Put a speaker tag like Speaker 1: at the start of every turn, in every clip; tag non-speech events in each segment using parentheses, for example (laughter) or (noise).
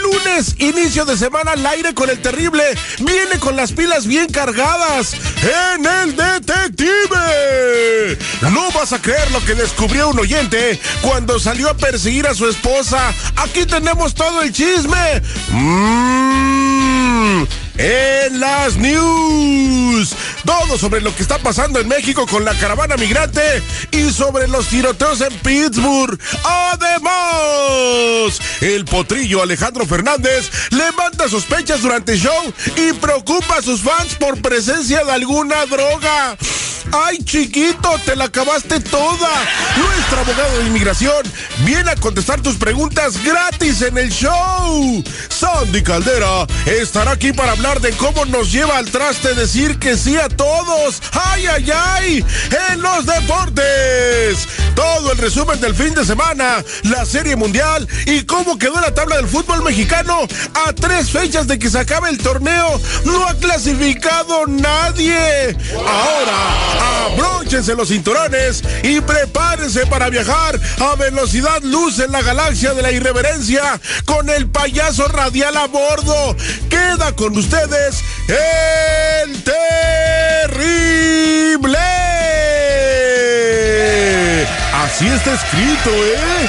Speaker 1: Lunes, inicio de semana al aire con el terrible. Viene con las pilas bien cargadas en el detective. No vas a creer lo que descubrió un oyente cuando salió a perseguir a su esposa. Aquí tenemos todo el chisme. Mmm en las news. Todo sobre lo que está pasando en México con la caravana migrante y sobre los tiroteos en Pittsburgh. Además, el potrillo Alejandro Fernández levanta sospechas durante el show y preocupa a sus fans por presencia de alguna droga. ¡Ay, chiquito! ¡Te la acabaste toda! Nuestro abogado de inmigración viene a contestar tus preguntas gratis en el show. Sandy Caldera estará aquí para hablar de cómo nos lleva al traste decir que sí a todos. ¡Ay, ay, ay! En los deportes. Todo el resumen del fin de semana, la Serie Mundial y cómo quedó la tabla del fútbol mexicano a tres fechas de que se acabe el torneo. No ha clasificado nadie. Ahora abróchense los cinturones y prepárense para viajar a velocidad luz en la galaxia de la irreverencia con el payaso radial a bordo. Queda con ustedes terrible. Así está escrito, ¿eh?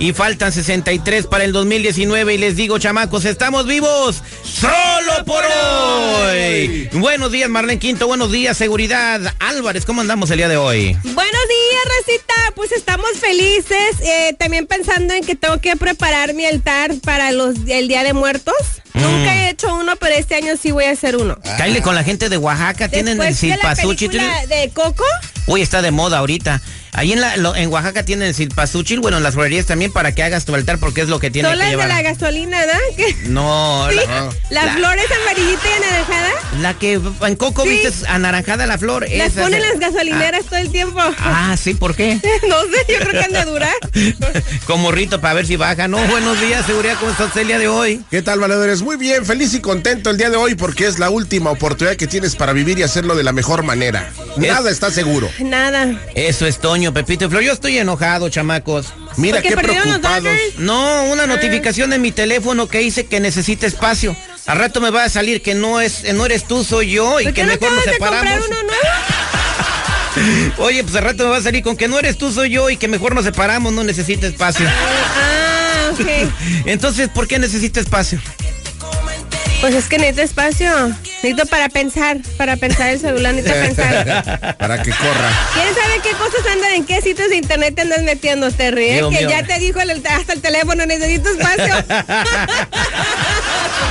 Speaker 2: y
Speaker 3: faltan 63 para el 2019 y les digo, chamacos, estamos vivos solo por hoy. Buenos días, Marlene Quinto, buenos días, seguridad. Álvarez, ¿cómo andamos el día de hoy?
Speaker 4: Buenos días, Recita. Pues estamos felices. Eh, también pensando en que tengo que preparar mi altar para los, el Día de Muertos.
Speaker 3: Mm.
Speaker 4: Nunca he hecho uno, pero este año sí voy a hacer uno.
Speaker 3: Cáile con la gente de Oaxaca, tienen el
Speaker 4: Después de la
Speaker 3: silpasuchil.
Speaker 4: película de Coco.
Speaker 3: Uy, está de moda ahorita. Ahí en, la, lo- en Oaxaca tienen el silpasuchil, bueno, en las florerías también para que hagas tu altar porque es lo que tiene que
Speaker 4: las de
Speaker 3: llevar.
Speaker 4: la gasolina, ¿no? (laughs)
Speaker 3: No,
Speaker 4: Sí,
Speaker 3: la,
Speaker 4: las
Speaker 3: la-
Speaker 4: flores amarillita y anaranjada.
Speaker 3: la que en Coco
Speaker 4: Sí.
Speaker 3: viste anaranjada la flor.
Speaker 4: Las
Speaker 3: esa
Speaker 4: ponen las gasolineras todo el tiempo.
Speaker 3: Ah, sí, ¿por qué? (laughs)
Speaker 4: No sé, yo creo que han de durar. (laughs)
Speaker 3: Como rito para ver si baja. No, buenos días, seguridad, ¿cómo estás el día de hoy?
Speaker 1: ¿Qué tal, valedores? Muy bien, feliz y contento el día de hoy porque es la última oportunidad que tienes para vivir y hacerlo de la mejor manera. Nada está seguro.
Speaker 4: Nada.
Speaker 3: Eso es Toño, Pepito y Flor. Yo estoy enojado, chamacos.
Speaker 1: Mira
Speaker 4: Porque
Speaker 1: qué preocupados.
Speaker 3: No, una notificación en mi teléfono que dice que necesita espacio. Al rato me va a salir que no es, no eres tú, soy yo y
Speaker 4: ¿Por
Speaker 3: que
Speaker 4: no
Speaker 3: mejor nos
Speaker 4: de
Speaker 3: separamos.
Speaker 4: uno nuevo? (laughs)
Speaker 3: Oye, pues al rato me va a salir con que no eres tú, soy yo y que mejor nos separamos, no necesita espacio.
Speaker 4: Ah, ok. (laughs)
Speaker 3: Entonces, ¿por qué necesita espacio?
Speaker 4: Pues es que necesito espacio. Necesito para pensar, para pensar el celular, necesito pensar. (laughs)
Speaker 1: Para que corra.
Speaker 4: ¿Quién sabe qué cosas andan, en qué sitios de internet te andas metiendo, Terry? eh? Que
Speaker 3: mío.
Speaker 4: ya te dijo el- hasta el teléfono, necesito espacio. (laughs)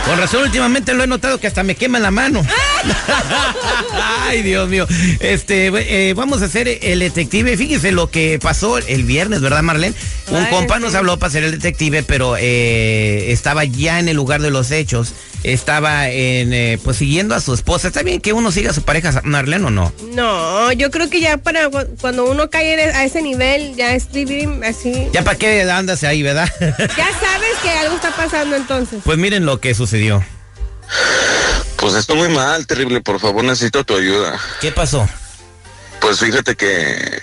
Speaker 3: Con razón, últimamente lo he notado que hasta me quema la mano. (laughs) Ay, Dios mío. Este, eh, vamos a hacer el detective. Fíjese lo que pasó el viernes, ¿verdad, Marlene? Un
Speaker 4: Ay,
Speaker 3: compa nos habló para ser el detective, pero eh, estaba ya en el lugar de los hechos. Estaba en, eh, pues siguiendo a su esposa. ¿Está bien que uno siga a su pareja, Marlene, o no?
Speaker 4: No, yo creo que ya para cu- cuando uno cae a ese nivel, ya es vivir así.
Speaker 3: Ya para qué andas ahí, ¿verdad?
Speaker 4: Ya sabes que algo está pasando entonces.
Speaker 3: pues miren lo que sucedió.
Speaker 5: Pues estoy muy mal, terrible. Por favor, necesito tu ayuda.
Speaker 3: ¿Qué pasó?
Speaker 5: Pues fíjate que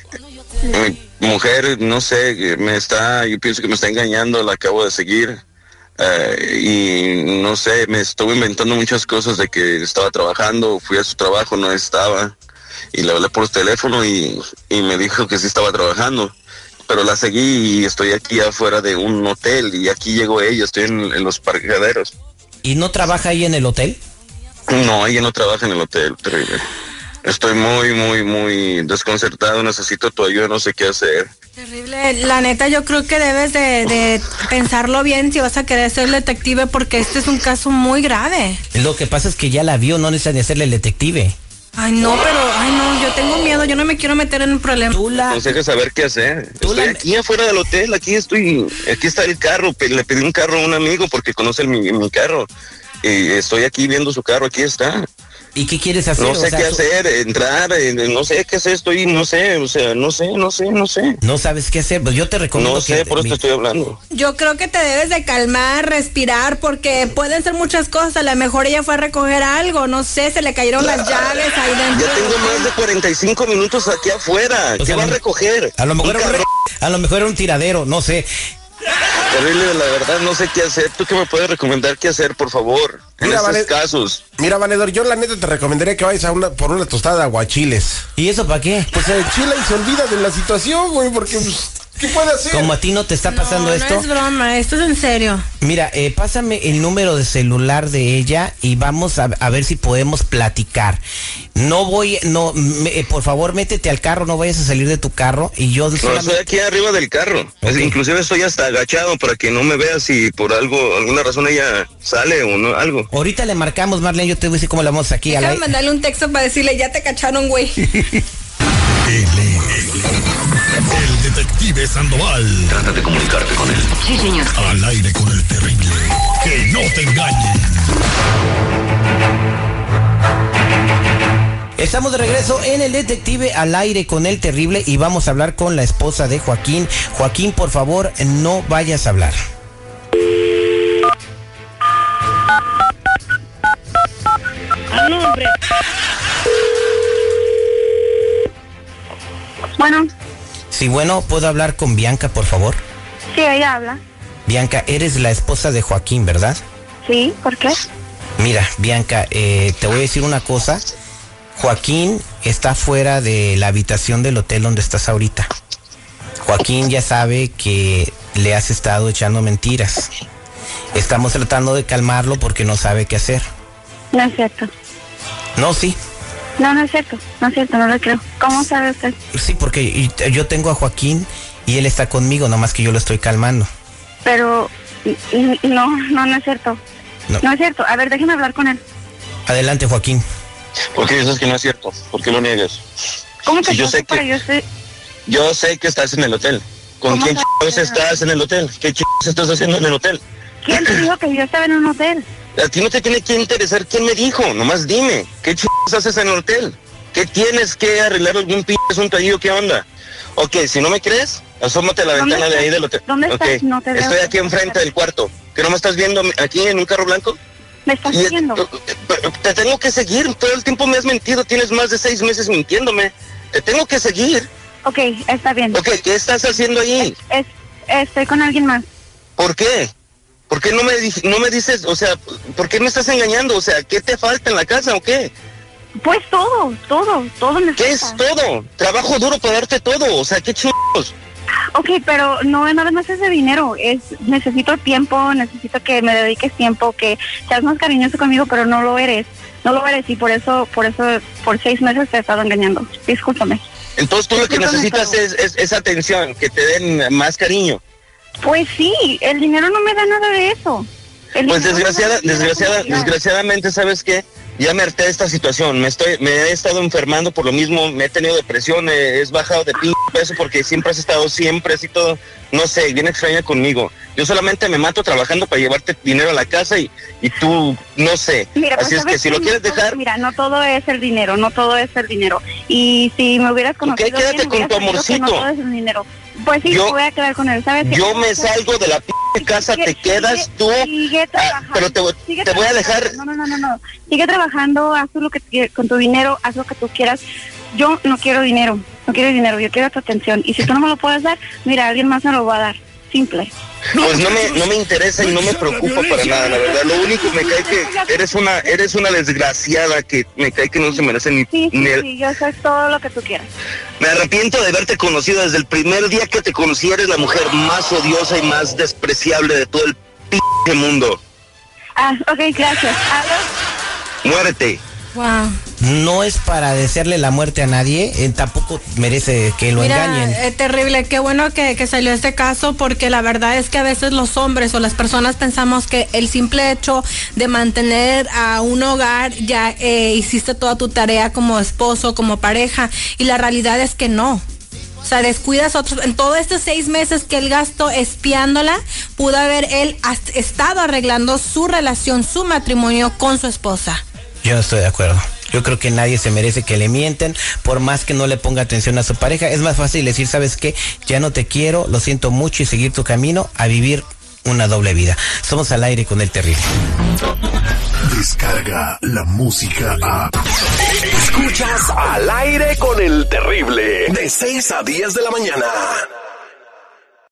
Speaker 5: mi mujer, no sé, me está, yo pienso que me está engañando, la acabo de seguir. eh, y no sé, me estuve inventando muchas cosas de que estaba trabajando, fui a su trabajo, no estaba. Y le hablé por teléfono y, y me dijo que sí estaba trabajando. Pero la seguí y estoy aquí afuera de un hotel y aquí llegó ella, estoy en, en los parqueaderos.
Speaker 3: ¿Y no trabaja ahí en el hotel?
Speaker 5: No, ella no trabaja en el hotel, terrible. Estoy muy, muy, muy desconcertado, necesito tu ayuda, no sé qué hacer.
Speaker 6: Terrible. La neta, yo creo que debes de, de pensarlo bien si vas a querer ser detective porque este es un caso muy grave.
Speaker 3: Lo que pasa es que ya la vio, no necesita ni hacerle el detective.
Speaker 6: Ay, no, pero, ay, no, tengo miedo, yo no me quiero meter en un problema.
Speaker 3: Tú la...
Speaker 5: Conseja saber qué hacer.
Speaker 3: Tú
Speaker 5: Estoy
Speaker 3: la-
Speaker 5: aquí afuera del hotel, aquí estoy, aquí está el carro, le pedí un carro a un amigo porque conoce mi, mi carro. Y estoy aquí viendo su carro, aquí está.
Speaker 3: ¿Y qué quieres hacer?
Speaker 5: No
Speaker 3: O
Speaker 5: sé
Speaker 3: sea,
Speaker 5: qué hacer, entrar, eh, no sé qué hacer, estoy, no sé, o sea, no sé, no sé, no sé.
Speaker 3: No sabes qué hacer, pues yo te recomiendo
Speaker 5: No
Speaker 3: que...
Speaker 5: sé, por eso
Speaker 3: mi-
Speaker 5: estoy hablando.
Speaker 6: Yo creo que te debes de calmar, respirar, porque pueden ser muchas cosas. A lo mejor ella fue a recoger algo, no sé, se le cayeron las llaves ahí dentro.
Speaker 5: Ya tengo más de 45 minutos aquí afuera.
Speaker 3: O
Speaker 5: ¿Qué
Speaker 3: sea,
Speaker 5: va a
Speaker 3: lo-
Speaker 5: recoger?
Speaker 3: A lo mejor
Speaker 5: Un
Speaker 3: era un,
Speaker 5: carro
Speaker 3: re- a lo mejor era un tiradero, no sé.
Speaker 5: Terrible, la verdad, no sé qué hacer. ¿Tú qué me puedes recomendar qué hacer, por favor? En
Speaker 1: Mira,
Speaker 5: estos casos.
Speaker 1: Mira, Valedor, yo la neta te recomendaría que vayas a una, por una tostada de aguachiles.
Speaker 3: ¿Y eso para qué?
Speaker 1: Pues se chila y se olvida de la situación, güey, porque pues, ¿qué puede hacer?
Speaker 3: Como a ti no te está pasando
Speaker 6: no,
Speaker 3: esto,
Speaker 6: No es broma, esto es en serio.
Speaker 3: mira, eh, pásame el número de celular de ella y vamos a, a ver si podemos platicar. No voy, no, me- eh, por favor, métete al carro, no vayas a salir de tu carro y yo
Speaker 5: No,
Speaker 3: solamente-
Speaker 5: estoy aquí arriba del carro. Es-
Speaker 3: Ok.
Speaker 5: inclusive estoy hasta agachado para que no me veas si por algo, alguna razón ella sale o no, algo.
Speaker 3: Ahorita le marcamos, Marlene, yo te voy a decir cómo le vamos aquí
Speaker 6: Déjame
Speaker 3: aire.
Speaker 6: mandarle un texto para decirle, ya te cacharon, güey. (laughs)
Speaker 7: Detective Sandoval.
Speaker 8: Trata de comunicarte con él.
Speaker 9: Sí, señor.
Speaker 7: Al aire con el terrible. Que no te engañen.
Speaker 3: Estamos de regreso en el detective al aire con el terrible y vamos a hablar con la esposa de Joaquín. Joaquín, por favor, no vayas a hablar.
Speaker 10: Bueno,
Speaker 3: Sí, bueno, ¿puedo hablar con Bianca, por favor?
Speaker 10: sí, ella habla.
Speaker 3: Bianca, eres la esposa de Joaquín, ¿verdad?
Speaker 10: Sí, ¿por qué?
Speaker 3: Mira, Bianca, eh, te voy a decir una cosa. Joaquín está fuera de la habitación del hotel donde estás ahorita. Joaquín ya sabe que le has estado echando mentiras. Estamos tratando de calmarlo porque no sabe qué hacer.
Speaker 10: No es cierto.
Speaker 3: No, sí,
Speaker 10: No, no es cierto. No es cierto, no lo creo. ¿Cómo sabe usted?
Speaker 3: sí, porque y- yo tengo a Joaquín y él está conmigo, nomás que yo lo estoy calmando.
Speaker 10: Pero no, no, no es cierto.
Speaker 3: No.
Speaker 10: No es cierto. A ver, déjeme hablar con él.
Speaker 3: Adelante, Joaquín.
Speaker 5: ¿Por qué dices que no es cierto? ¿Por qué lo niegas?
Speaker 10: ¿Cómo que
Speaker 5: yo sé que-
Speaker 10: yo estoy...
Speaker 5: Yo sé que estás en el hotel. ¿Con
Speaker 10: ¿Cómo
Speaker 5: quién estás en el hotel? ¿Qué estás haciendo en el hotel?
Speaker 10: ¿Quién te dijo que yo estaba en un hotel?
Speaker 5: A ti no te tiene que interesar quién me dijo, nomás dime, ¿qué chingados haces en el hotel? ¿Qué tienes que arreglar algún pinche asunto ahí o qué onda? Ok, si no me crees, asómate a la
Speaker 10: ¿Dónde
Speaker 5: ventana de ahí del hotel.
Speaker 10: ¿Dónde
Speaker 5: Ok,
Speaker 10: estás? No te veo.
Speaker 5: Estoy aquí enfrente del cuarto. ¿Que no me estás viendo aquí en un carro blanco?
Speaker 10: ¿Me estás
Speaker 5: Y-
Speaker 10: siguiendo?
Speaker 5: Pero Te tengo que seguir, todo el tiempo me has mentido, tienes más de seis meses mintiéndome. Te tengo que seguir.
Speaker 10: Ok, está bien.
Speaker 5: Ok, ¿qué estás haciendo ahí?
Speaker 10: Es, estoy con alguien más.
Speaker 5: ¿Por qué? ¿Por qué no me, no me dices, o sea, por qué me estás engañando? O sea, ¿qué te falta en la casa o qué?
Speaker 10: Pues todo, todo, todo me
Speaker 5: ¿Qué es todo? Trabajo duro para darte todo, o sea, qué chingados.
Speaker 10: Ok, pero no nada más es de dinero, es necesito tiempo, necesito que me dediques tiempo, que seas más cariñoso conmigo, pero no lo eres, no lo eres y por eso, por eso, por seis meses te he estado engañando. Discúlpame.
Speaker 5: Entonces tú lo que necesitas
Speaker 10: pero-
Speaker 5: es, es, es atención, que te den más cariño.
Speaker 10: Pues sí, el dinero no me da nada de eso. El
Speaker 5: Pues
Speaker 10: no
Speaker 5: desgraciada, desgraciada, desgraciadamente, ¿sabes qué? Ya me harté de esta situación, me estoy, me he estado enfermando por lo mismo, me he tenido depresión, he, he bajado de p peso porque siempre has estado siempre así todo, no sé, bien extraña conmigo. Yo solamente me mato trabajando para llevarte dinero a la casa y, y tú, no sé.
Speaker 10: Mira, pues,
Speaker 5: así es
Speaker 10: ¿sabes
Speaker 5: que si lo quieres
Speaker 10: todo-
Speaker 5: dejar,
Speaker 10: Mira, no todo es el dinero, no todo es el dinero. Y si me hubieras conocido
Speaker 5: quédate
Speaker 10: bien,
Speaker 5: con tu
Speaker 10: que No
Speaker 5: amorcito.
Speaker 10: todo es el dinero. Pues sí,
Speaker 5: Yo-
Speaker 10: voy a quedar con él, ¿sabes?
Speaker 5: yo me salgo de la p casa, te quedas
Speaker 10: sigue-
Speaker 5: tú,
Speaker 10: Sigue
Speaker 5: ah,
Speaker 10: trabajando.
Speaker 5: pero te, voy-
Speaker 10: sigue
Speaker 5: te voy a dejar,
Speaker 10: No, no, no, no, no. Sigue trabajando, haz tú lo que quieras con tu dinero, haz lo que tú quieras. Yo no quiero dinero, no quiero dinero, yo quiero tu atención. Y si tú no me lo puedes dar, mira, alguien más me lo va a dar. Simple.
Speaker 5: Pues no me, no me interesa y no me preocupa para nada, la verdad. Lo único me cae que eres una, eres una desgraciada que me cae que no se merece ni,
Speaker 10: Sí, sí,
Speaker 5: ni el-
Speaker 10: sí, yo sé todo lo que tú quieras.
Speaker 5: Me arrepiento de haberte conocido desde el primer día que te conocí. Eres la mujer más odiosa y más despreciable de todo el p mundo.
Speaker 10: Ah, ok, gracias. Adiós.
Speaker 5: Muérete.
Speaker 6: Wow.
Speaker 3: No es para desearle la muerte a nadie, eh, tampoco merece que lo
Speaker 6: Mira,
Speaker 3: engañen.
Speaker 6: eh, terrible, qué bueno que, que salió este caso porque la verdad es que a veces los hombres o las personas pensamos que el simple hecho de mantener a un hogar ya eh, hiciste toda tu tarea como esposo, como pareja y la realidad es que no. O sea, descuidas otros. En todos estos seis meses que él gastó espiándola, pudo haber él estado arreglando su relación, su matrimonio con su esposa.
Speaker 3: Yo no estoy de acuerdo. Yo creo que nadie se merece que le mienten, por más que no le ponga atención a su pareja. Es más fácil decir, ¿sabes qué? Ya no te quiero, lo siento mucho y seguir tu camino a vivir una doble vida. Somos al aire con el terrible.
Speaker 8: Descarga la música a. Escuchas al aire con el terrible. De 6 a 10 de la mañana.